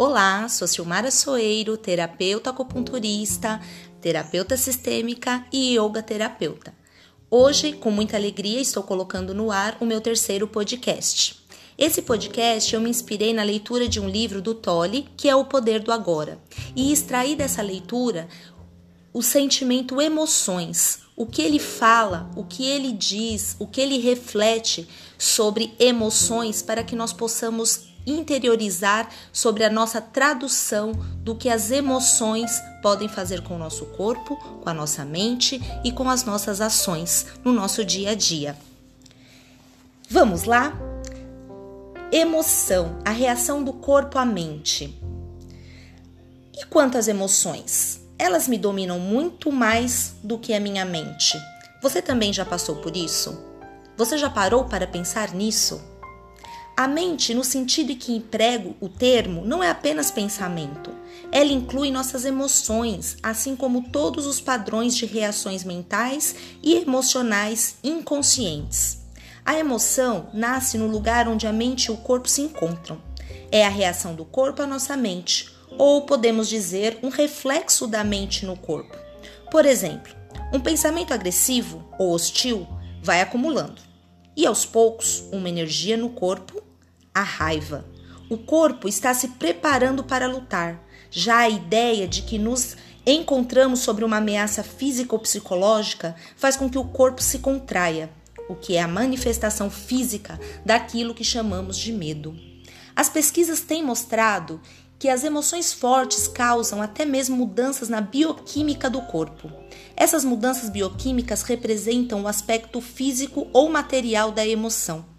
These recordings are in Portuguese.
Olá, sou Silmara Soeiro, terapeuta acupunturista, terapeuta sistêmica e yoga terapeuta. Hoje, com muita alegria, estou colocando no ar o meu terceiro podcast. Esse podcast eu me inspirei na leitura de um livro do Tolle, que é O Poder do Agora, e extraí dessa leitura o sentimento emoções, o que ele fala, o que ele diz, o que ele reflete sobre emoções para que nós possamos interiorizar sobre a nossa tradução do que as emoções podem fazer com o nosso corpo, com a nossa mente e com as nossas ações no nosso dia a dia. Vamos lá? Emoção, a reação do corpo à mente. E quantas emoções? Elas me dominam muito mais do que a minha mente. Você também já passou por isso? Você já parou para pensar nisso? A mente, no sentido em que emprego o termo, não é apenas pensamento. Ela inclui nossas emoções, assim como todos os padrões de reações mentais e emocionais inconscientes. A emoção nasce no lugar onde a mente e o corpo se encontram. É a reação do corpo à nossa mente, ou podemos dizer, um reflexo da mente no corpo. Por exemplo, um pensamento agressivo ou hostil vai acumulando, e aos poucos, uma energia no corpo a raiva. O corpo está se preparando para lutar. Já a ideia de que nos encontramos sobre uma ameaça física ou psicológica faz com que o corpo se contraia, o que é a manifestação física daquilo que chamamos de medo. As pesquisas têm mostrado que as emoções fortes causam até mesmo mudanças na bioquímica do corpo. Essas mudanças bioquímicas representam o aspecto físico ou material da emoção.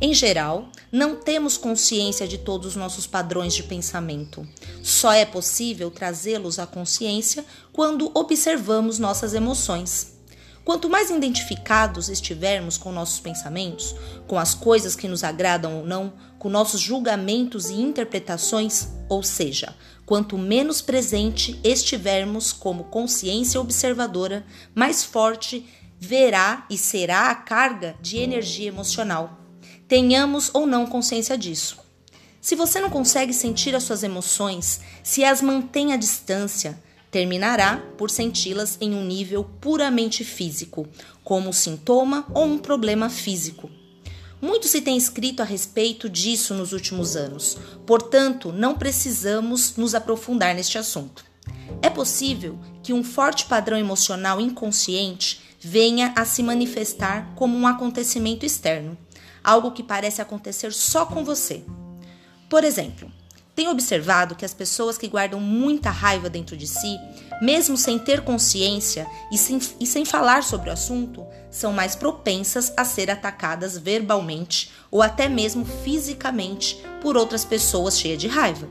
Em geral, não temos consciência de todos os nossos padrões de pensamento. Só é possível trazê-los à consciência quando observamos nossas emoções. Quanto mais identificados estivermos com nossos pensamentos, com as coisas que nos agradam ou não, com nossos julgamentos e interpretações, ou seja, quanto menos presente estivermos como consciência observadora, mais forte verá e será a carga de energia emocional tenhamos ou não consciência disso. Se você não consegue sentir as suas emoções, se as mantém à distância, terminará por senti-las em um nível puramente físico, como sintoma ou um problema físico. Muito se tem escrito a respeito disso nos últimos anos, portanto, não precisamos nos aprofundar neste assunto. É possível que um forte padrão emocional inconsciente venha a se manifestar como um acontecimento externo algo que parece acontecer só com você. Por exemplo, tenho observado que as pessoas que guardam muita raiva dentro de si, mesmo sem ter consciência e sem, e sem falar sobre o assunto, são mais propensas a ser atacadas verbalmente ou até mesmo fisicamente por outras pessoas cheias de raiva.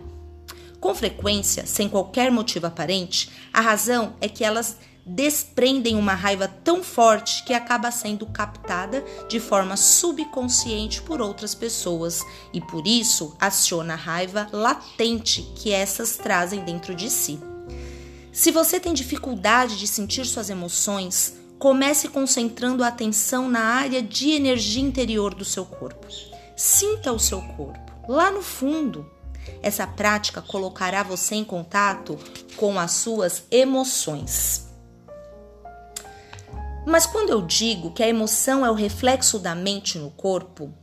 Com frequência, sem qualquer motivo aparente, a razão é que elas desprendem uma raiva tão forte que acaba sendo captada de forma subconsciente por outras pessoas e por isso aciona a raiva latente que essas trazem dentro de si. Se você tem dificuldade de sentir suas emoções, comece concentrando a atenção na área de energia interior do seu corpo. Sinta o seu corpo lá no fundo. Essa prática colocará você em contato com as suas emoções. Mas quando eu digo que a emoção é o reflexo da mente no corpo,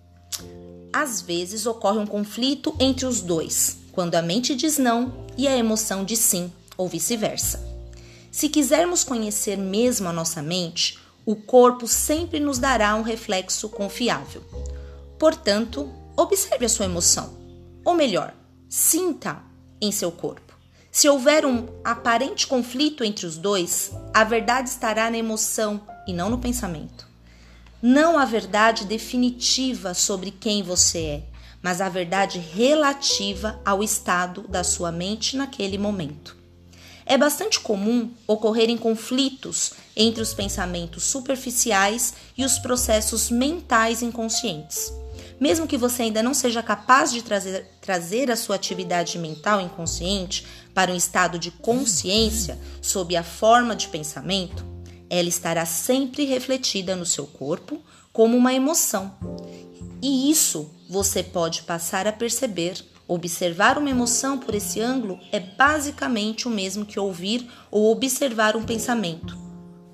às vezes ocorre um conflito entre os dois, quando a mente diz não e a emoção diz sim, ou vice-versa. Se quisermos conhecer mesmo a nossa mente, o corpo sempre nos dará um reflexo confiável. Portanto, observe a sua emoção, ou melhor, sinta em seu corpo. Se houver um aparente conflito entre os dois, a verdade estará na emoção e não no pensamento. Não a verdade definitiva sobre quem você é, mas a verdade relativa ao estado da sua mente naquele momento. É bastante comum ocorrerem conflitos entre os pensamentos superficiais e os processos mentais inconscientes. Mesmo que você ainda não seja capaz de trazer, trazer a sua atividade mental inconsciente para um estado de consciência sob a forma de pensamento, ela estará sempre refletida no seu corpo como uma emoção. E isso você pode passar a perceber Observar uma emoção por esse ângulo é basicamente o mesmo que ouvir ou observar um pensamento,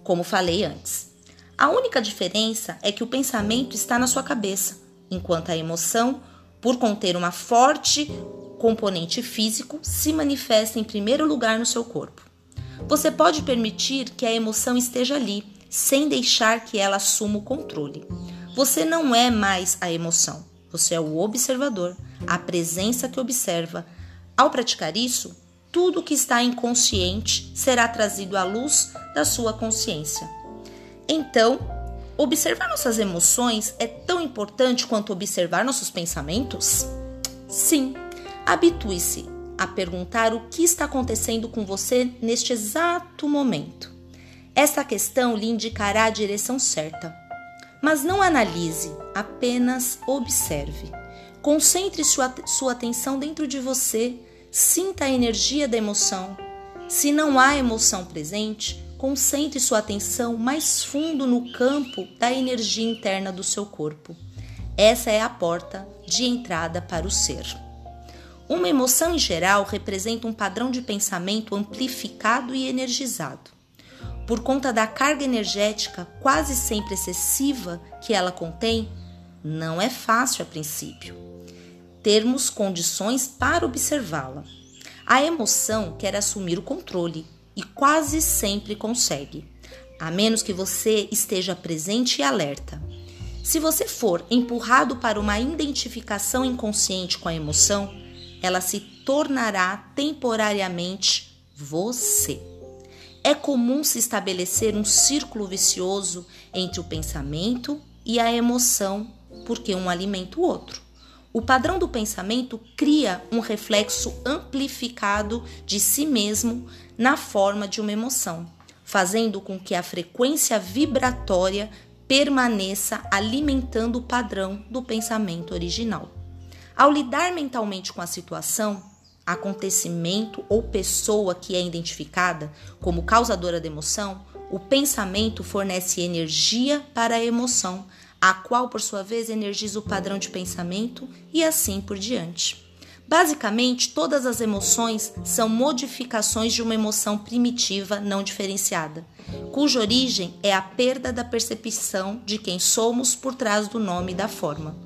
como falei antes. A única diferença é que o pensamento está na sua cabeça, enquanto a emoção, por conter uma forte componente físico, se manifesta em primeiro lugar no seu corpo. Você pode permitir que a emoção esteja ali, sem deixar que ela assuma o controle. Você não é mais a emoção, você é o observador, a presença que observa. Ao praticar isso, tudo que está inconsciente será trazido à luz da sua consciência. Então, observar nossas emoções é tão importante quanto observar nossos pensamentos? Sim, habitue-se a perguntar o que está acontecendo com você neste exato momento. Esta questão lhe indicará a direção certa. Mas não analise, apenas observe. Concentre sua, sua atenção dentro de você, sinta a energia da emoção. Se não há emoção presente, concentre sua atenção mais fundo no campo da energia interna do seu corpo. Essa é a porta de entrada para o ser. Uma emoção em geral representa um padrão de pensamento amplificado e energizado. Por conta da carga energética quase sempre excessiva que ela contém, não é fácil a princípio termos condições para observá-la. A emoção quer assumir o controle e quase sempre consegue, a menos que você esteja presente e alerta. Se você for empurrado para uma identificação inconsciente com a emoção, ela se tornará temporariamente você. É comum se estabelecer um círculo vicioso entre o pensamento e a emoção, porque um alimenta o outro. O padrão do pensamento cria um reflexo amplificado de si mesmo na forma de uma emoção, fazendo com que a frequência vibratória permaneça alimentando o padrão do pensamento original. Ao lidar mentalmente com a situação, acontecimento ou pessoa que é identificada como causadora da emoção, o pensamento fornece energia para a emoção, a qual, por sua vez, energiza o padrão de pensamento e assim por diante. Basicamente, todas as emoções são modificações de uma emoção primitiva não diferenciada, cuja origem é a perda da percepção de quem somos por trás do nome e da forma.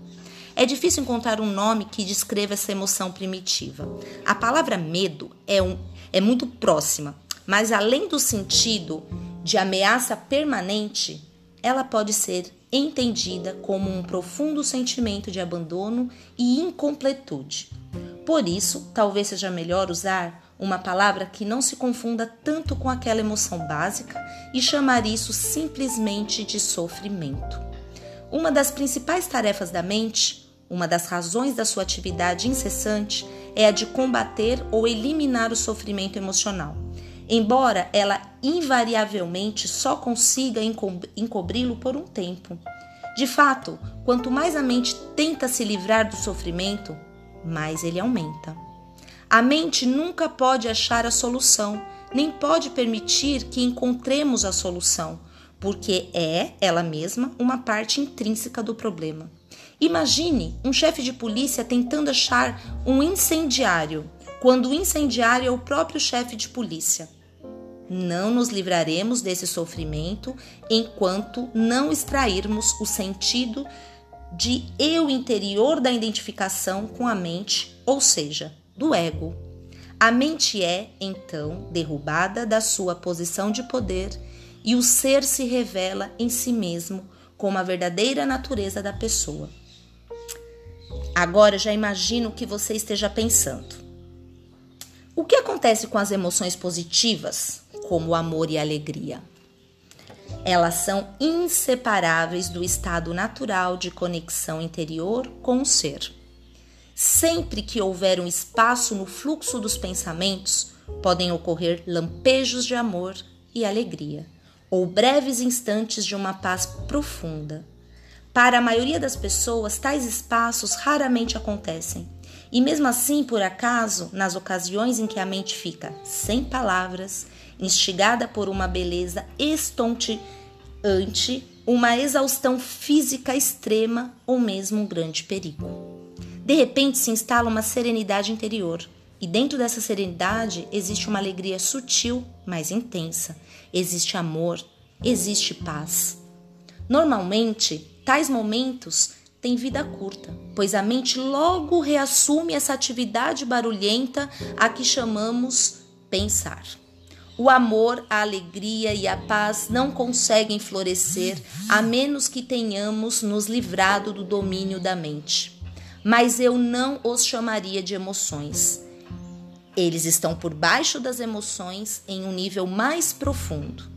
É difícil encontrar um nome que descreva essa emoção primitiva. A palavra medo é, um, é muito próxima, mas além do sentido de ameaça permanente, ela pode ser entendida como um profundo sentimento de abandono e incompletude. Por isso, talvez seja melhor usar uma palavra que não se confunda tanto com aquela emoção básica e chamar isso simplesmente de sofrimento. Uma das principais tarefas da mente, uma das razões da sua atividade incessante, é a de combater ou eliminar o sofrimento emocional embora ela invariavelmente só consiga encobri-lo por um tempo. De fato, quanto mais a mente tenta se livrar do sofrimento, mais ele aumenta. A mente nunca pode achar a solução, nem pode permitir que encontremos a solução, porque é, ela mesma, uma parte intrínseca do problema. Imagine um chefe de polícia tentando achar um incendiário quando o incendiário é o próprio chefe de polícia. Não nos livraremos desse sofrimento enquanto não extrairmos o sentido de eu interior da identificação com a mente, ou seja, do ego. A mente é, então, derrubada da sua posição de poder e o ser se revela em si mesmo como a verdadeira natureza da pessoa. Agora já imagino o que você esteja pensando. O que acontece com as emoções positivas, como o amor e a alegria? Elas são inseparáveis do estado natural de conexão interior com o ser. Sempre que houver um espaço no fluxo dos pensamentos, podem ocorrer lampejos de amor e alegria, ou breves instantes de uma paz profunda. Para a maioria das pessoas, tais espaços raramente acontecem e mesmo assim, por acaso, nas ocasiões em que a mente fica sem palavras, instigada por uma beleza estonteante, uma exaustão física extrema ou mesmo um grande perigo. De repente se instala uma serenidade interior. E dentro dessa serenidade existe uma alegria sutil, mas intensa. Existe amor, existe paz. Normalmente, tais momentos têm vida curta, pois a mente logo reassume essa atividade barulhenta a que chamamos pensar. O amor, a alegria e a paz não conseguem florescer a menos que tenhamos nos livrado do domínio da mente. Mas eu não os chamaria de emoções. Eles estão por baixo das emoções em um nível mais profundo.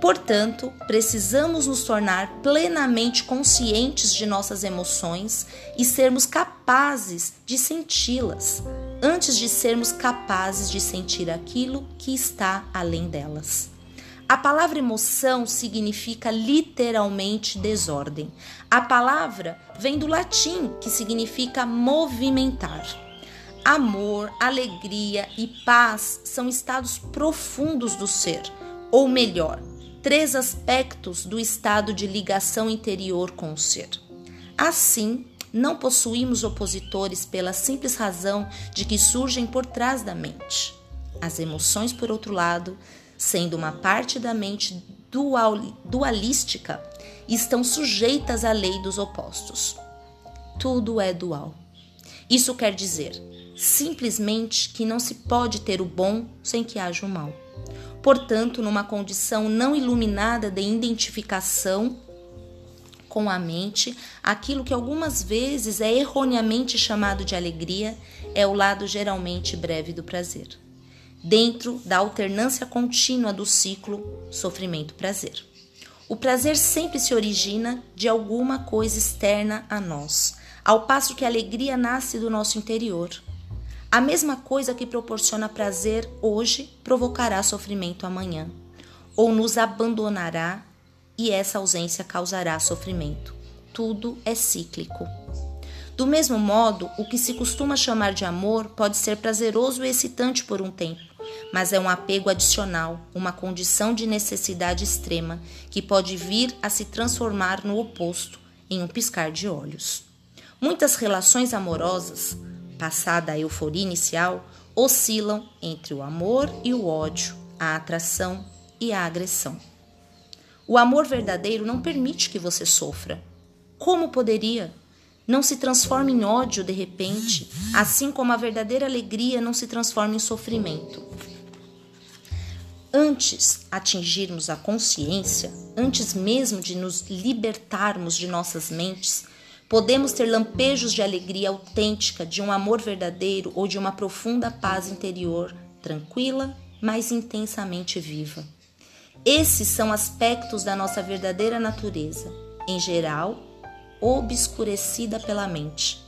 Portanto, precisamos nos tornar plenamente conscientes de nossas emoções e sermos capazes de senti-las, antes de sermos capazes de sentir aquilo que está além delas. A palavra emoção significa literalmente desordem. A palavra vem do latim, que significa movimentar. Amor, alegria e paz são estados profundos do ser, ou melhor, três aspectos do estado de ligação interior com o ser. Assim, não possuímos opositores pela simples razão de que surgem por trás da mente. As emoções, por outro lado, sendo uma parte da mente dual, dualística, estão sujeitas à lei dos opostos. Tudo é dual. Isso quer dizer simplesmente que não se pode ter o bom sem que haja o mal. Portanto, numa condição não iluminada de identificação com a mente, aquilo que algumas vezes é erroneamente chamado de alegria é o lado geralmente breve do prazer, dentro da alternância contínua do ciclo sofrimento-prazer. O prazer sempre se origina de alguma coisa externa a nós, ao passo que a alegria nasce do nosso interior. A mesma coisa que proporciona prazer hoje provocará sofrimento amanhã, ou nos abandonará e essa ausência causará sofrimento. Tudo é cíclico. Do mesmo modo, o que se costuma chamar de amor pode ser prazeroso e excitante por um tempo, mas é um apego adicional, uma condição de necessidade extrema que pode vir a se transformar no oposto em um piscar de olhos. Muitas relações amorosas passada a euforia inicial, oscilam entre o amor e o ódio, a atração e a agressão. O amor verdadeiro não permite que você sofra. Como poderia? Não se transforma em ódio de repente, assim como a verdadeira alegria não se transforma em sofrimento. Antes atingirmos a consciência, antes mesmo de nos libertarmos de nossas mentes, Podemos ter lampejos de alegria autêntica, de um amor verdadeiro ou de uma profunda paz interior, tranquila, mas intensamente viva. Esses são aspectos da nossa verdadeira natureza, em geral, obscurecida pela mente.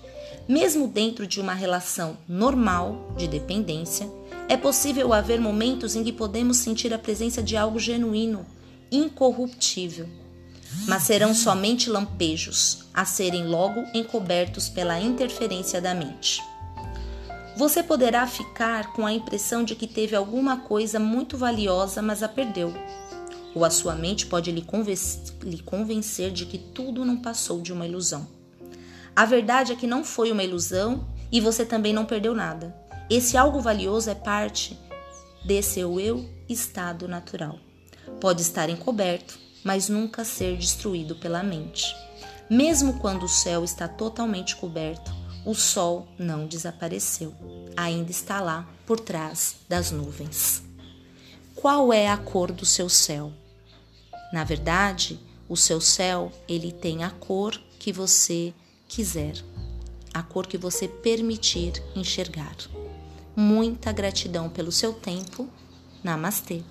Mesmo dentro de uma relação normal de dependência, é possível haver momentos em que podemos sentir a presença de algo genuíno, incorruptível mas serão somente lampejos, a serem logo encobertos pela interferência da mente. Você poderá ficar com a impressão de que teve alguma coisa muito valiosa, mas a perdeu. Ou a sua mente pode lhe convencer de que tudo não passou de uma ilusão. A verdade é que não foi uma ilusão e você também não perdeu nada. Esse algo valioso é parte desse seu eu estado natural. Pode estar encoberto, mas nunca ser destruído pela mente. Mesmo quando o céu está totalmente coberto, o sol não desapareceu, ainda está lá por trás das nuvens. Qual é a cor do seu céu? Na verdade, o seu céu, ele tem a cor que você quiser, a cor que você permitir enxergar. Muita gratidão pelo seu tempo. Namastê.